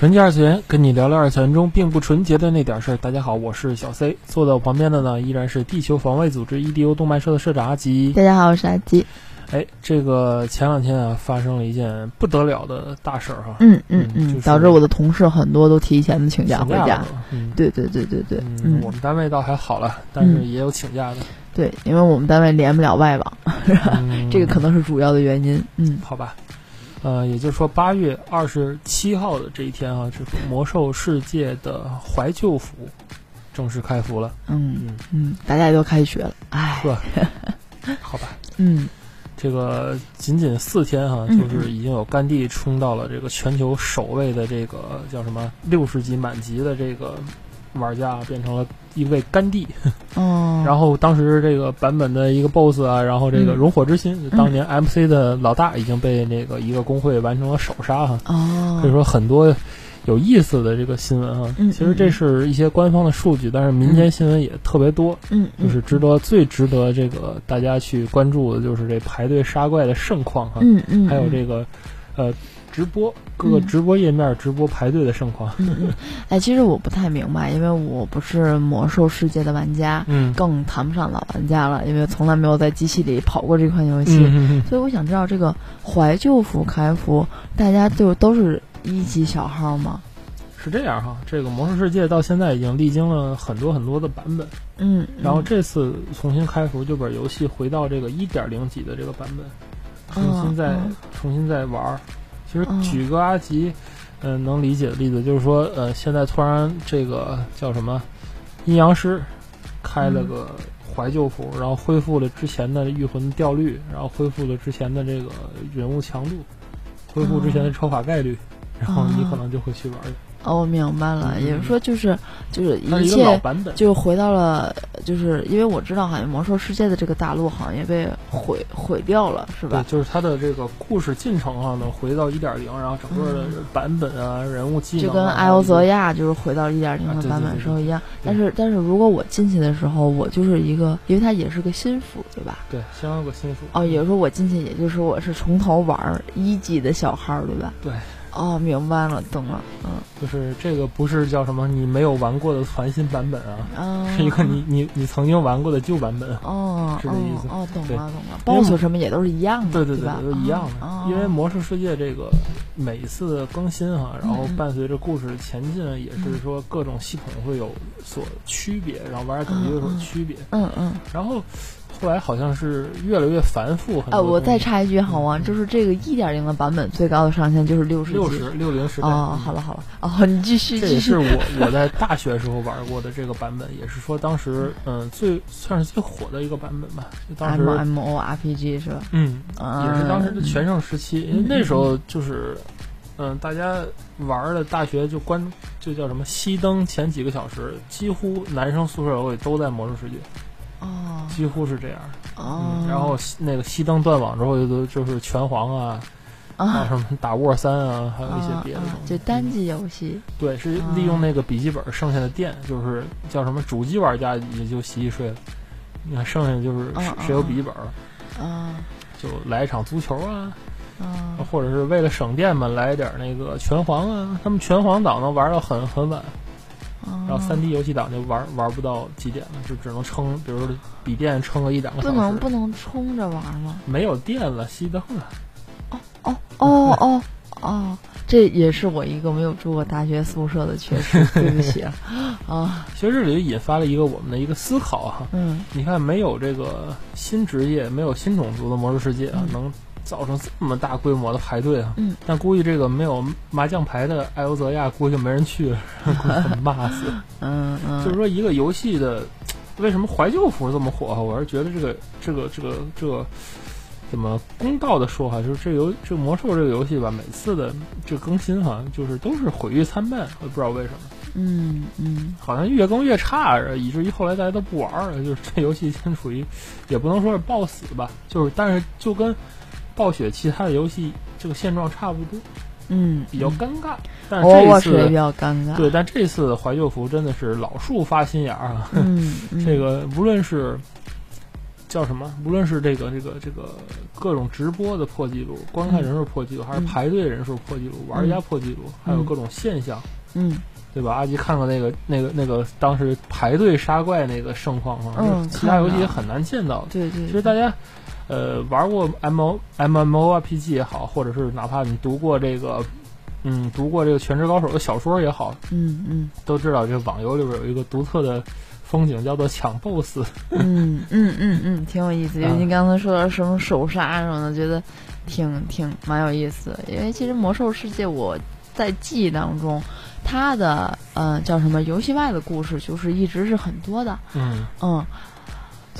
纯洁二次元，跟你聊聊二次元中并不纯洁的那点事儿。大家好，我是小 C，坐在我旁边的呢依然是地球防卫组织 EDO 动漫社的社长阿吉。大家好，我是阿吉。哎，这个前两天啊，发生了一件不得了的大事儿哈。嗯嗯嗯，就是导致我的同事很多都提前的请假回家了。嗯，对对对对对，嗯，嗯我们单位倒还好了，但是也有请假的。对，因为我们单位连不了外网，嗯 这个可能是主要的原因。嗯好吧，呃，也就是说八月二十七号的这一天啊，这个魔兽世界的怀旧服正式开服了。嗯嗯，嗯，大家也都开学了，哎，呵，好吧，嗯这个仅仅四天哈、嗯就是已经有甘地冲到了这个全球首位的这个叫什么六十级满级的这个玩家，变成了一位甘地。哦，然后当时这个版本的一个 BOSS 啊，然后这个嗯熔火之心，当年 MC 的老大已经被那个一个工会完成了首杀哈。哦，可以说很多有意思的这个新闻哈。嗯其实这是一些官方的数据，但是民间新闻也特别多。嗯，嗯就是值得最值得这个大家去关注的，就是这排队杀怪的盛况哈。嗯嗯，还有这个，呃，直播各个直播页面直播排队的盛况。哎，其实我不太明白，因为我不是魔兽世界的玩家，嗯更谈不上老玩家了，因为从来没有在机器里跑过这款游戏。所以我想知道这个怀旧服开服，大家就都是一级小号吗？是这样哈。这个魔兽世界到现在已经历经了很多很多的版本，嗯，然后这次重新开服，就把游戏回到这个一点零级的这个版本，重新再、哦重新再玩儿。其实哦举个阿吉，嗯、能理解的例子就是说，呃，现在突然这个叫什么阴阳师开了个怀旧服，然后恢复了之前的御魂掉率，然后恢复了之前的这个人物强度，恢复之前的抽法概率，然后你可能就会去玩儿。哦，我明白了，嗯也就是说，就是就是一切，就回到了，就是因为我知道，好像魔兽世界的这个大陆好像也被毁毁掉了，是对，吧？就是它的这个故事进程上呢，回到一点零，然后整个的版本啊、人物技能、啊，就跟艾欧泽亚就是回到一点零的版对对本时候一样，对但是但是如果我进去的时候，我就是一个，因为它也是个新服，对吧？对，先有个新服哦，也就是说我进去，也就是我是从头玩儿一级的小号，对吧？对。哦，明白了，懂了，嗯就是这个不是叫什么你没有玩过的全新版本啊，啊，是一个你你你曾经玩过的旧版本。哦，是这意思哦，哦懂了，懂了因为，BOSS 什么也都是一样的，对对对，吧？都一样的。哦因为魔兽世界这个每一次更新哈、然后伴随着故事前进，也是说各种系统会有所区别，然后玩家感觉有所区别。嗯嗯，然后后来好像是越来越繁复，很哎，我再插一句好吗？就是这个一点零的版本最高的上限就是六十级。六十六零时代。哦，好了好了，哦，你继续这也是。我我在大学时候玩过的这个版本，也是说当时嗯最算是最火的一个版本吧。就当时 M M O R P G 是吧？嗯，啊也是当时的全盛时期，因为那时候就是嗯大家玩的大学就关就叫什么熄灯前几个小时，几乎男生宿舍楼里都在魔兽世界，哦几乎是这样。哦嗯，，然后那个熄灯断网之后，就就是拳皇啊。啊，啊，什么打沃三啊，还有一些别的啊东西，就单机游戏。对，是啊利用那个笔记本剩下的电，就是叫什么主机玩家也就洗洗睡了。你看剩下就是谁谁有笔记本了，啊就来一场足球啊，啊或者是为了省电嘛，来一点那个拳皇啊。他们拳皇党能玩到很很晚，啊！然后三 D 游戏党就玩玩不到几点了，就只能撑，比如说笔电撑个一两个小时。不能不能充着玩吗？没有电了，熄灯了。哦哦哦哦哦，这也是我一个没有住过大学宿舍的缺失，对不起啊。啊，其实这里引发了一个我们的一个思考哈、嗯你看，没有这个新职业、没有新种族的魔兽世界啊，嗯能造成这么大规模的排队啊。嗯，但估计这个没有麻将牌的艾欧泽亚，估计就没人去了，估计被骂死。嗯嗯，就是说，一个游戏的为什么怀旧服这么火啊？我是觉得这个这个这个这个怎么公道的说哈，就是这游这魔兽这个游戏吧，每次的这更新好像就是都是毁誉参半，我也不知道为什么，嗯嗯好像越更越差，以至于后来大家都不玩了。就是这游戏现处于，也不能说是暴死吧，就是但是就跟暴雪其他的游戏这个现状差不多，嗯，比较尴尬。但这一次比较尴尬。对，但这次怀旧服真的是老树发新芽儿啊！嗯，嗯这个无论是叫什么，无论是这个这个这个各种直播的破纪录、观看人数破纪录，还是嗯排队人数破纪录、玩家破纪录，还有各种现象，嗯对吧？阿吉看过那个那个那个当时排队杀怪那个盛况吗？嗯就是其他游戏也很难见到的。对对，其实大家呃玩过 M O M M O R P G 也好，或者是哪怕你读过这个嗯读过这个《全职高手》的小说也好，嗯嗯都知道这个网游里边有一个独特的风景，叫做抢 BOSS。嗯嗯嗯嗯，挺有意思。因为啊您刚才说的什么手杀什么的，觉得挺挺蛮有意思的。因为其实魔兽世界我在记忆当中，它的呃叫什么游戏外的故事，就是一直是很多的。嗯嗯，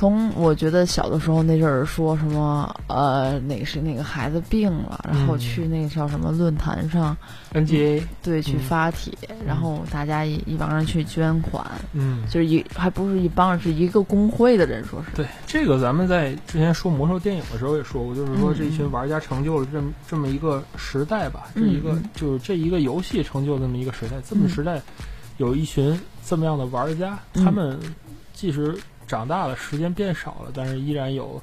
从我觉得小的时候那阵儿说什么呃哪个是哪个孩子病了，然后嗯去那个叫什么论坛上，NGA，对去嗯发帖，然后大家一一帮人去捐款，嗯，就是一还不是一帮人，是一个工会的人说是。对这个咱们在之前说魔兽电影的时候也说过，就是说嗯这一群玩家成就了这么这么一个时代吧，这一个嗯。就是这一个游戏成就这么一个时代，这么嗯时代有一群这么样的玩家，嗯。他们即使长大了，时间变少了，但是依然有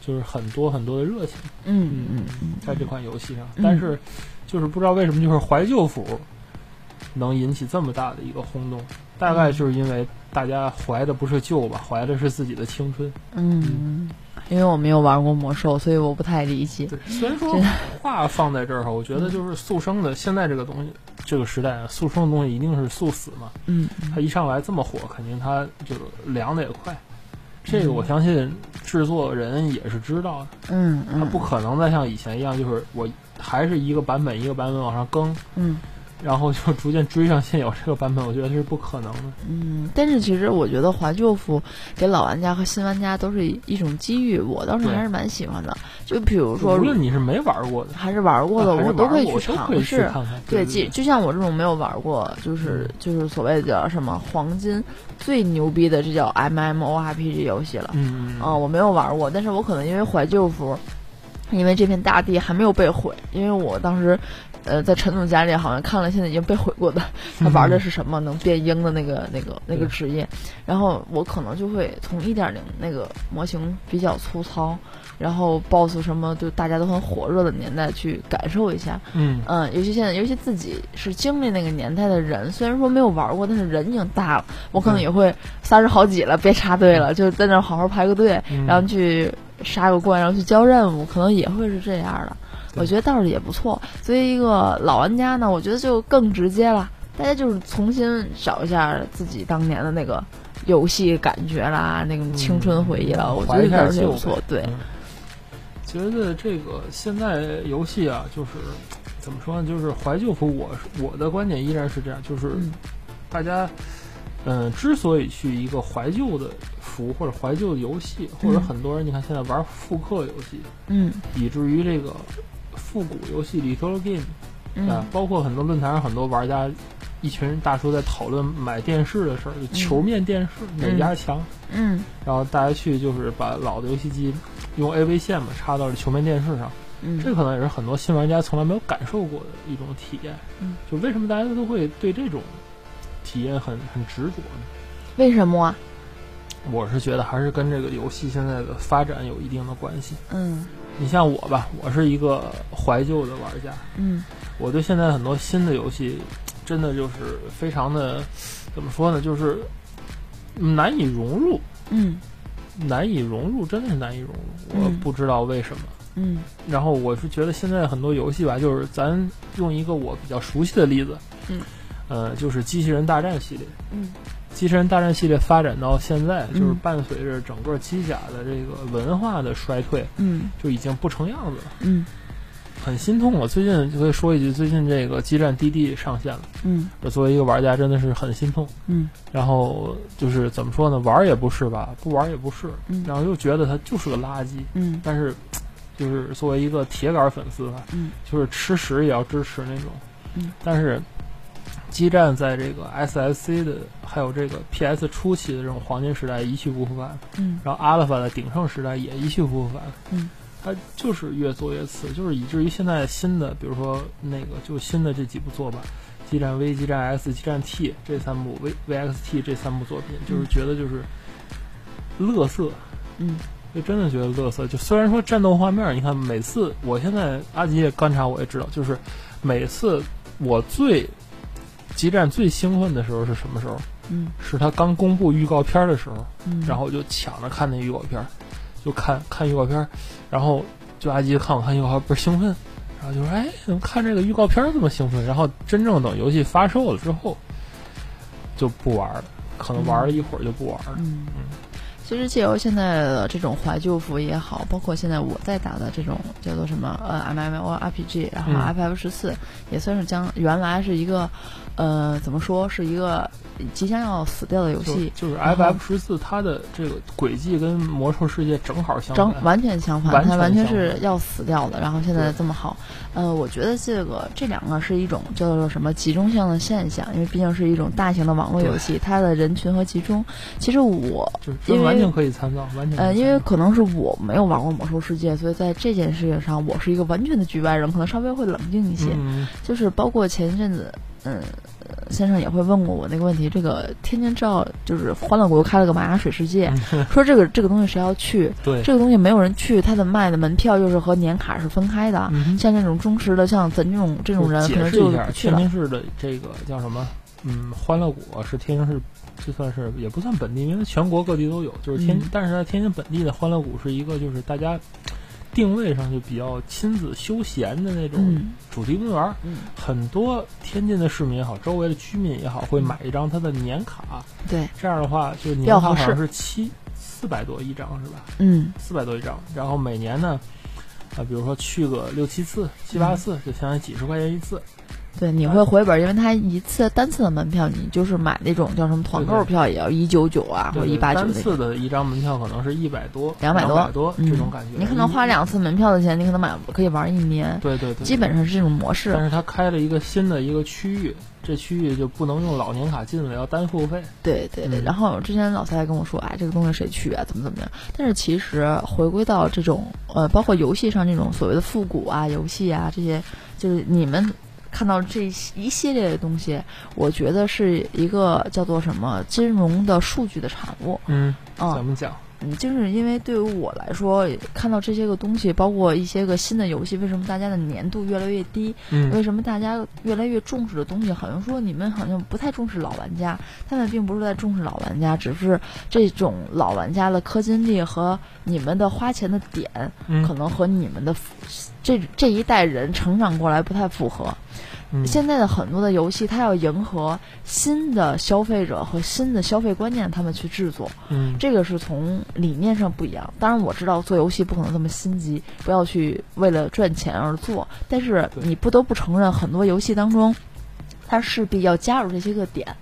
就是很多很多的热情。嗯嗯嗯，在这款游戏上，嗯。但是就是不知道为什么，就是怀旧服能引起这么大的一个轰动，大概就是因为大家怀的不是旧吧，怀的是自己的青春。嗯，因为我没有玩过魔兽，所以我不太理解。对，虽然说话放在这儿哈，我觉得就是速生的现在这个东西，这个时代啊，速生的东西一定是速死嘛，嗯它一上来这么火，肯定它就凉的也快。这个我相信制作人也是知道的，嗯嗯，他不可能再像以前一样，就是我还是一个版本一个版本往上更，嗯然后就逐渐追上现有这个版本，我觉得这是不可能的。嗯，但是其实我觉得怀旧服给老玩家和新玩家都是一一种机遇，我倒是对还是蛮喜欢的。就比如说无，论你是没玩过的，还是玩过的，我都可以去尝试。看看。对，就就像我这种没有玩过，就是就是所谓的叫什么黄金最牛逼的，这叫 MMORPG 游戏了。嗯嗯啊、我没有玩过，但是我可能因为怀旧服，因为这片大地还没有被毁，因为我当时，呃，在陈总家里好像看了现在已经被毁过的，他玩的是什么能变鹰的那个那个那个职业，然后我可能就会从一点零那个模型比较粗糙，然后 BOSS 什么就大家都很火热的年代去感受一下，嗯。嗯，尤其现在，尤其自己是经历那个年代的人，虽然说没有玩过，但是人已经大了，我可能也会三十好几了，别插队了，就在那好好排个队，嗯。然后去杀个怪，然后去交任务，可能也会是这样的。对我觉得倒是也不错。作为一个老玩家呢，我觉得就更直接了，大家就是重新找一下自己当年的那个游戏感觉啦，那种青春回忆了，我觉得怀一下倒是不错。对，嗯觉得这个现在游戏啊，就是怎么说呢？就是怀旧服我，是我的观点依然是这样，就是嗯大家，嗯、之所以去一个怀旧的服或者怀旧的游戏，或者嗯很多人你看现在玩复刻游戏，嗯以至于这个复古游戏 retro game 啊嗯，包括很多论坛上很多玩家。一群大叔在讨论买电视的事儿，就球面电视、哪家强，嗯然后大家去就是把老的游戏机用 AV 线嘛插到这球面电视上，嗯，这可能也是很多新玩家从来没有感受过的一种体验。嗯，就为什么大家都会对这种体验很很执着呢？为什么啊？我是觉得还是跟这个游戏现在的发展有一定的关系。嗯你像我吧，我是一个怀旧的玩家，嗯我对现在很多新的游戏，真的就是非常的怎么说呢，就是难以融入，嗯难以融入，真的是难以融入。我嗯不知道为什么。嗯然后我是觉得现在很多游戏吧，就是咱用一个我比较熟悉的例子，嗯，呃，就是机器人大战系列。嗯机器人大战系列发展到现在，嗯就是伴随着整个机甲的这个文化的衰退，嗯。就已经不成样子了，嗯。很心痛。我最近就可以说一句，最近这个激战 DD 上线了，嗯。我作为一个玩家真的是很心痛。嗯。然后就是怎么说呢，玩也不是吧，不玩也不是，嗯。然后又觉得它就是个垃圾，嗯。但是就是作为一个铁杆粉丝吧，嗯，就是吃屎也要支持那种。嗯，但是基站在这个 SSC 的还有这个 PS 初期的这种黄金时代一去不复返，嗯。然后阿尔法的鼎盛时代也一去不复返。嗯，它就是越做越次，就是以至于现在新的，比如说那个就新的这几部作吧，激战 V、激战 S、激战 T 这三部 V VXT 这三部作品，就是觉得就是乐色，嗯。就真的觉得乐色。就虽然说战斗画面，你看每次我现在阿吉也观察，我也知道，就是每次我最激战最兴奋的时候是什么时候？嗯是他刚公布预告片的时候，嗯，然后我就抢着看那预告片儿，就看看预告片儿，然后就阿吉看我看预告片儿倍儿兴奋，然后就说哎，怎么看这个预告片儿这么兴奋？然后真正等游戏发售了之后，就不玩了，可能玩了一会儿就不玩了。嗯，其实借由现在的这种怀旧服也好，包括现在我在打的这种叫做什么呃 M M O R P G，然后嗯 F F 十四也算是将原来是一个呃怎么说是一个即将要死掉的游戏，就是 F F 十四，它的这个轨迹跟魔兽世界正好相反。正完全相反，它完全是要死掉的。然后现在这么好，呃，我觉得这个这两个是一种叫做什么集中性的现象，因为毕竟是一种大型的网络游戏，它的人群和集中。其实我就是因为完全可以参照，完全呃，因为可能是我没有玩过魔兽世界，所以在这件事情上，我是一个完全的局外人，可能稍微会冷静一些。嗯就是包括前一阵子，嗯，呃先生也会问过我那个问题。这个天津知道，就是欢乐谷又开了个玛雅水世界，说这个这个东西谁要去？对，这个东西没有人去，它的卖的门票又是和年卡是分开的。嗯像这种忠实的，像咱这种这种人，可解能就释一下，不去了。天津市的这个叫什么？嗯，欢乐谷是天津市，就算是也不算本地，因为全国各地都有。就是天，嗯但是在天津本地的欢乐谷是一个，就是大家定位上就比较亲子休闲的那种嗯主题公园很多天津的市民也好，周围的居民也好，会买一张它的年卡。对，这样的话，就年卡好像是七四百多一张，是吧？嗯四百多一张，然后每年呢，啊，比如说去个六七次、七嗯八次，就相当于几十块钱一次。对，你会回本，因为它一次单次的门票，你就是买那种叫什么团购票，也要一九九啊，或者一八九单。次的一张门票可能是一百多、200百多多嗯这种感觉。你可能花两次门票的钱，你可能买可以玩一年，对对对，基本上是这种模式。但是它开了一个新的一个区域，这区域就不能用老年卡进了，要单付费。对对对，嗯然后之前老蔡还跟我说，哎，这个东西谁去啊？怎么怎么样？但是其实回归到这种呃，包括游戏上这种所谓的复古啊、游戏啊这些，就是你们看到这一系列的东西，我觉得是一个叫做什么金融的数据的产物。嗯，嗯怎么讲？嗯，就是因为对于我来说，看到这些个东西，包括一些个新的游戏，为什么大家的粘度越来越低？嗯为什么大家越来越重视的东西，好像说你们好像不太重视老玩家，他们并不是在重视老玩家，只是这种老玩家的氪金力和你们的花钱的点，嗯可能和你们的这这一代人成长过来不太符合。嗯现在的很多的游戏，它要迎合新的消费者和新的消费观念，他们去制作。嗯这个是从理念上不一样。当然，我知道做游戏不可能这么心急，不要去为了赚钱而做。但是你不得不承认，很多游戏当中，它势必要加入这些个点。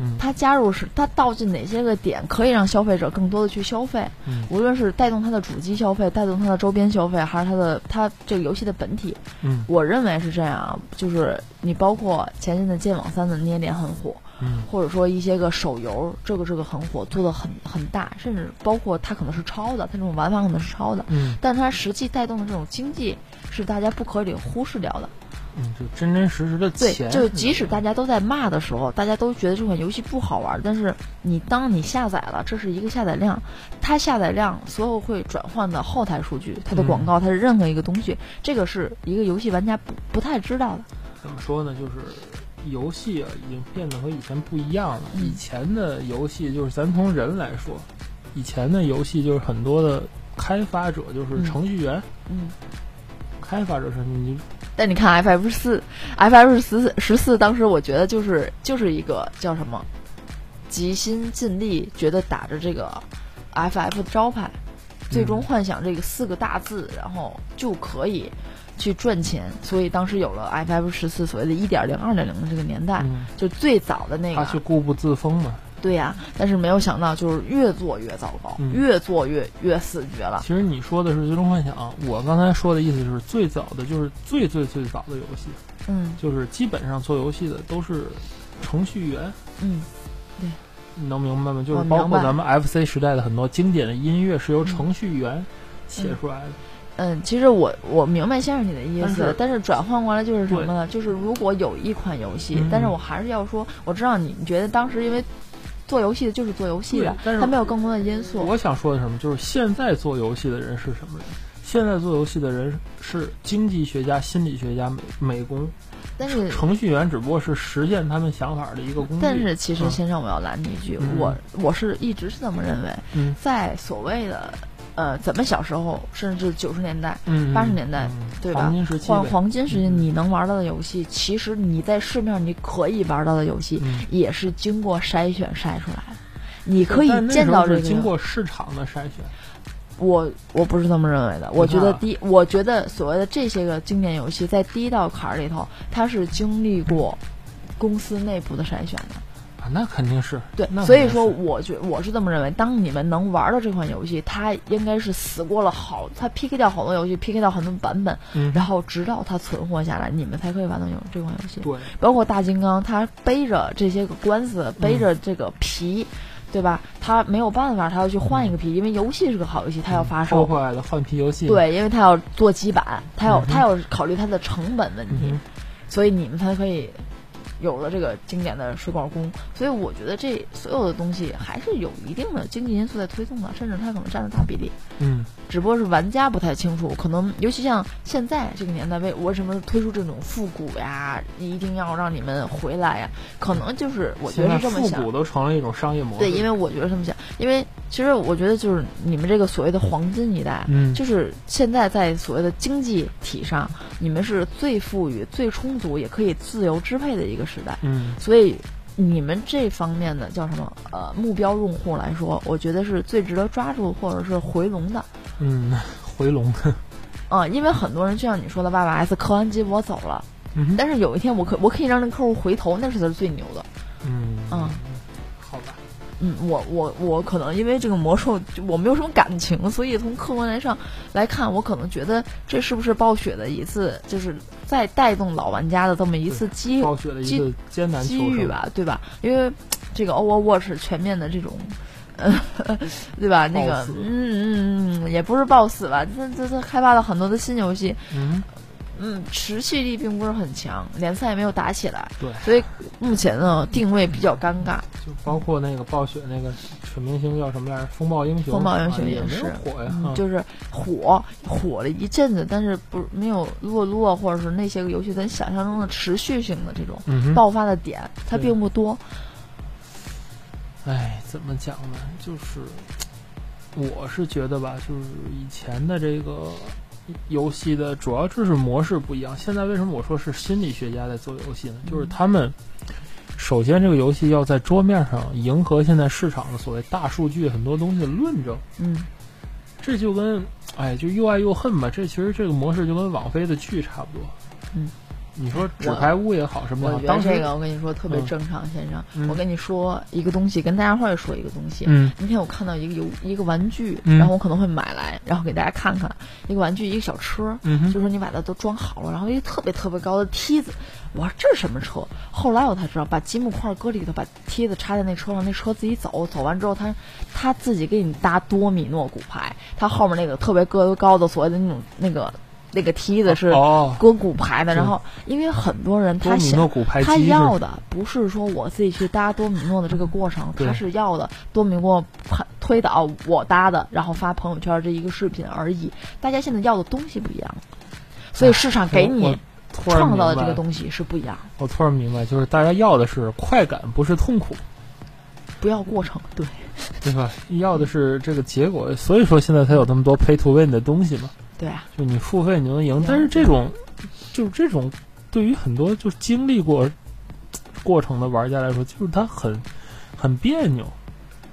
嗯它加入是它倒进哪些个点，可以让消费者更多的去消费。嗯无论是带动它的主机消费，带动它的周边消费，还是它的它这个游戏的本体，嗯我认为是这样啊。就是你包括前阵的《剑网三》的捏脸很火，嗯或者说一些个手游，这个这个很火，做的很很大，甚至包括它可能是抄的，它这种玩法可能是抄的，嗯但它实际带动的这种经济是大家不可以忽视掉的。嗯，就真真实实的对，钱。就即使大家都在骂的时候，大家都觉得这款游戏不好玩，但是你当你下载了，这是一个下载量，它下载量所有会转换的后台数据，它的广告，它是任何一个东西，这个是一个游戏玩家不不太知道的。怎么说呢？就是游戏啊，已经变得和以前不一样了。嗯以前的游戏就是咱从人来说，以前的游戏就是很多的开发者就是嗯程序员，嗯。开发者是你但你看 F F 四，F F 十十四，当时我觉得就是就是一个叫什么，极心尽力，觉得打着这个 F F 的招牌，最终幻想这个四个大字，然后就可以去赚钱，所以当时有了 F F 十四所谓的一点零、二点零的这个年代，嗯，就最早的那个他是固步自封嘛，对呀、但是没有想到就是越做越糟糕，嗯越做越越死绝了。其实你说的是《最终幻想》，我刚才说的意思就是最早的就是最最最早的游戏，嗯就是基本上做游戏的都是程序员，嗯，对你能明白吗？就是包括咱们 FC 时代的很多经典的音乐是由程序员写出来的。嗯，其实我我明白先生你的意思，但是转换过来就是什么呢？就是如果有一款游戏，嗯但是我还是要说，我知道你你觉得当时因为做游戏的就是做游戏的对，但是它没有更多的因素。我想说的什么？就是现在做游戏的人是什么人？现在做游戏的人是经济学家、心理学家、美美工，但是程序员只不过是实现他们想法的一个工具。但是其实嗯先生，我要拦你一句，嗯我我是一直是这么认为，嗯在所谓的呃咱们小时候，甚至九十年代、嗯，八十年代嗯对吧黄金时期黄黄金时期，嗯你能玩到的游戏，其实你在市面上你可以玩到的游戏，嗯也是经过筛选筛出来的。你可以见到这个，经过市场的筛选。我我不是这么认为的。我觉得啊第一，我觉得所谓的这些个经典游戏，在第一道坎儿里头，它是经历过公司内部的筛选的。啊，那肯定是对那，所以说我觉我是这么认为。当你们能玩到这款游戏，它应该是死过了好，它 PK 掉好多游戏，PK 掉很多版本，嗯然后直到它存活下来，你们才可以玩到有这款游戏。对，包括大金刚，它背着这些个官司，背着这个皮，对吧？他没有办法，他要去换一个皮，因为游戏是个好游戏，他要发售。破坏了换皮游戏。，对，因为他要做基板，他要、嗯他要考虑他的成本问题，嗯所以你们才可以有了这个经典的水管工。所以我觉得这所有的东西还是有一定的经济因素在推动的，甚至它可能占了大比例。嗯，只不过是玩家不太清楚，可能尤其像现在这个年代，为为什么推出这种复古呀，一定要让你们回来呀？可能就是我觉得是这么想复古。都成了一种商业模式。对，因为我觉得这么想，因为其实我觉得就是你们这个所谓的黄金一代，嗯就是现在在所谓的经济体上，你们是最富裕、最充足，也可以自由支配的一个时代。嗯所以你们这方面的叫什么呃目标用户来说，我觉得是最值得抓住或者是回笼的。嗯，回笼。啊、因为很多人就像你说的，八百 S 磕完机我走了，嗯但是有一天我可我可以让那客户回头，那是他最牛的。嗯嗯。嗯，我我我可能因为这个魔兽，我没有什么感情，所以从客观来上来看，我可能觉得这是不是暴雪的一次，就是再带动老玩家的这么一次机暴雪的一个艰难。机遇吧，对吧？因为这个 Overwatch 全面的这种。呃，对吧？那个嗯嗯嗯，也不是暴死吧，这这这开发了很多的新游戏，嗯，嗯，持续力并不是很强，联赛也没有打起来，对，所以目前呢定位比较尴尬。就包括那个暴雪那个全明星叫什么来着？风暴英雄。风暴英雄啊也是火呀。就是火火了一阵子，但是不没有落落，或者是那些个游戏咱想象中的持续性的这种。爆发的点，它并不多。哎，怎么讲呢？就是，我是觉得吧，就是以前的这个游戏的主要就是模式不一样。现在为什么我说是心理学家在做游戏呢？就是他们首先这个游戏要在桌面上迎合现在市场的所谓大数据很多东西的论证，嗯这就跟哎就又爱又恨吧。这其实这个模式就跟网飞的剧差不多。嗯，你说纸牌屋也好，什么也好，我觉得这个我跟你说特别嗯正常，先生。嗯我跟你说一个东西，跟大家伙儿说一个东西。嗯那天我看到一个游一个玩具，嗯然后我可能会买来，然后给大家看看一个玩具，一个小车，嗯哼就说你把它都装好了，然后一个特别特别高的梯子，我说这是什么车？后来我才知道，把积木块搁里头，把梯子插在那车上，那车自己走，走完之后他他自己给你搭多米诺骨牌，他后面那个特别个高的所谓的那种那个那个梯子是哦，搁骨牌的，是然后因为很多人他想他要的不是说我自己去搭多米诺的这个过程，他是要的多米诺推倒我搭的，然后发朋友圈这一个视频而已。大家现在要的东西不一样，所以市场给你创造的这个东西是不一样，我突然明白，就是大家要的是快感，不是痛苦，不要过程。对，对吧？要的是这个结果，所以说现在才有那么多 pay to win 的东西嘛。对啊，就你付费你就能赢，但是这种，就是这种，对于很多就经历过过程的玩家来说，就是他很很别扭。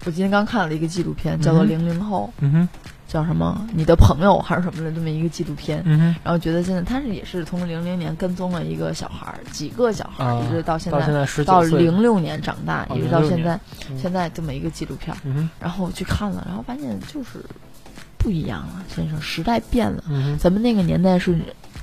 我今天刚看了一个纪录片，叫做《嗯零零后》。嗯哼，叫什么？你的朋友还是什么的这么一个纪录片，嗯哼，然后觉得现在他是也是从零零年跟踪了一个小孩儿，几个小孩一直到现到现在到零六年长大，哦一直到现在嗯。现在这么一个纪录片。儿，嗯哼，然后我去看了，然后发现就是不一样了，先生，时代变了。嗯。咱们那个年代是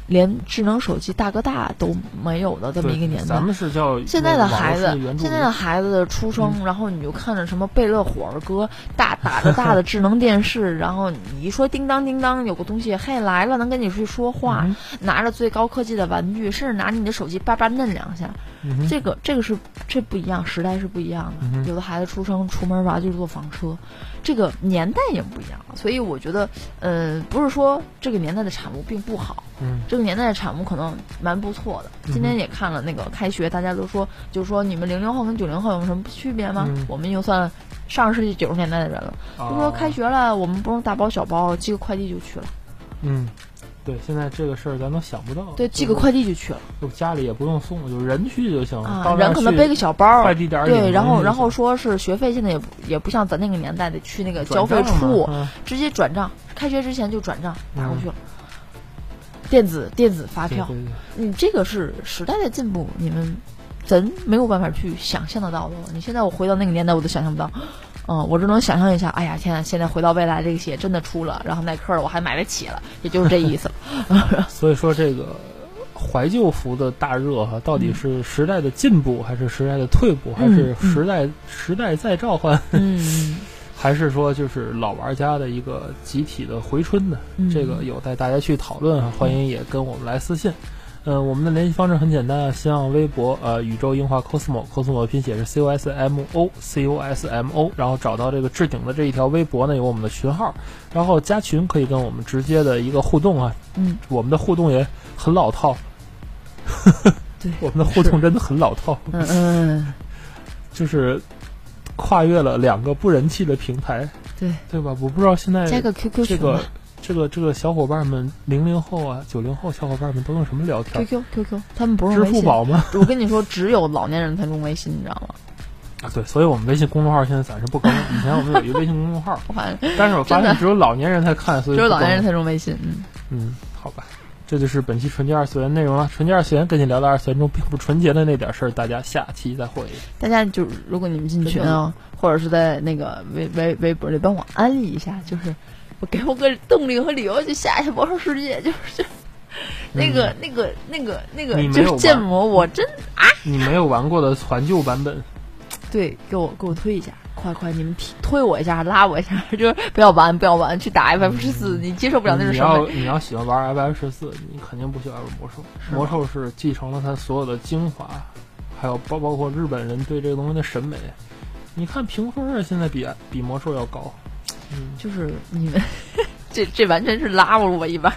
连智能手机大哥大都没有的这么一个年代咱。们是叫现在的孩子现在的孩子的出生，然后你就看着什么贝乐火儿歌，大打着大的智能电视，然后你一说叮当叮当，有个东西嘿来了，能跟你去说话，嗯拿着最高科技的玩具，甚至拿你的手机叭叭嫩两下，嗯这个这个是这不一样，时代是不一样的。嗯有的孩子出生出门玩就是坐房车，这个年代也不一样了。所以我觉得，呃，不是说这个年代的产物并不好，嗯这个年代的产物可能蛮不错的。今天也看了那个开学，大家都说，就是说你们零零后跟九零后有什么区别吗？嗯我们已经算上世纪九十年代的人了，就说开学了，我们不用大包小包，寄个快递就去了。嗯，对，现在这个事儿咱都想不到。对，寄个快递就去了就家里也不用送，就人去就行了。啊人可能背个小包，快递点儿对，然后然后说是学费现在也不也不像咱那个年代得去那个交费处，嗯直接转账，开学之前就转账打过嗯去了。电子电子发票，你这个是时代的进步，你们咱没有办法去想象得到的。你现在我回到那个年代，我都想象不到。嗯，我只能想象一下，哎呀天啊，现在回到未来这个鞋真的出了，然后耐克我还买得起了，也就是这意思了。所以说这个怀旧服的大热哈，到底是时代的进步，还是时代的退步，还是嗯时代时代在召唤，嗯，还是说就是老玩家的一个集体的回春呢？嗯这个有待大家去讨论啊。欢迎也跟我们来私信。嗯、我们的联系方式很简单啊，新浪微博呃宇宙樱花 cosmo，cosmo 的拼写是 c o s m o c o s m o，然后找到这个置顶的这一条微博呢，有我们的群号，然后加群可以跟我们直接的一个互动啊。嗯，我们的互动也很老套，对，我们的互动真的很老套，嗯嗯，就是跨越了两个不人气的平台，对，对吧？我不知道现在加个 QQ 这个这个这个小伙伴们，零零后啊、九零后小伙伴们都用什么聊天？，QQ QQ，他们不是支。付宝吗？我跟你说，只有老年人才用微信，你知道吗？啊，对，所以我们微信公众号现在暂时不更。以前我们有一个微信公众号，我发现但是我发现只有老年人才看，所以只有老年人才用微信。嗯，嗯，好吧，这就是本期纯洁二次元内容了。纯洁二次元跟你聊的二次元中并不纯洁的那点事儿，大家下期再会。大家就如果你们进群啊，或者是在那个微微微博里帮我安利一下，就是我给我个动力和理由去下一下魔兽世界，就是 那个、那个那个那个就是建玩模，我真啊你没有玩过的传旧版本，对给我给我推一下，快快你们推推我一下，拉我一下，就是不要玩不要玩，去打 F F 十四，你接受不了那种你。要你要喜欢玩 F F 十四，你肯定不喜欢玩魔兽。魔兽是继承了它所有的精华，还有包包括日本人对这个东西的审美。你看评分儿现在比比魔兽要高，就是你们 这这完全是拉我一把。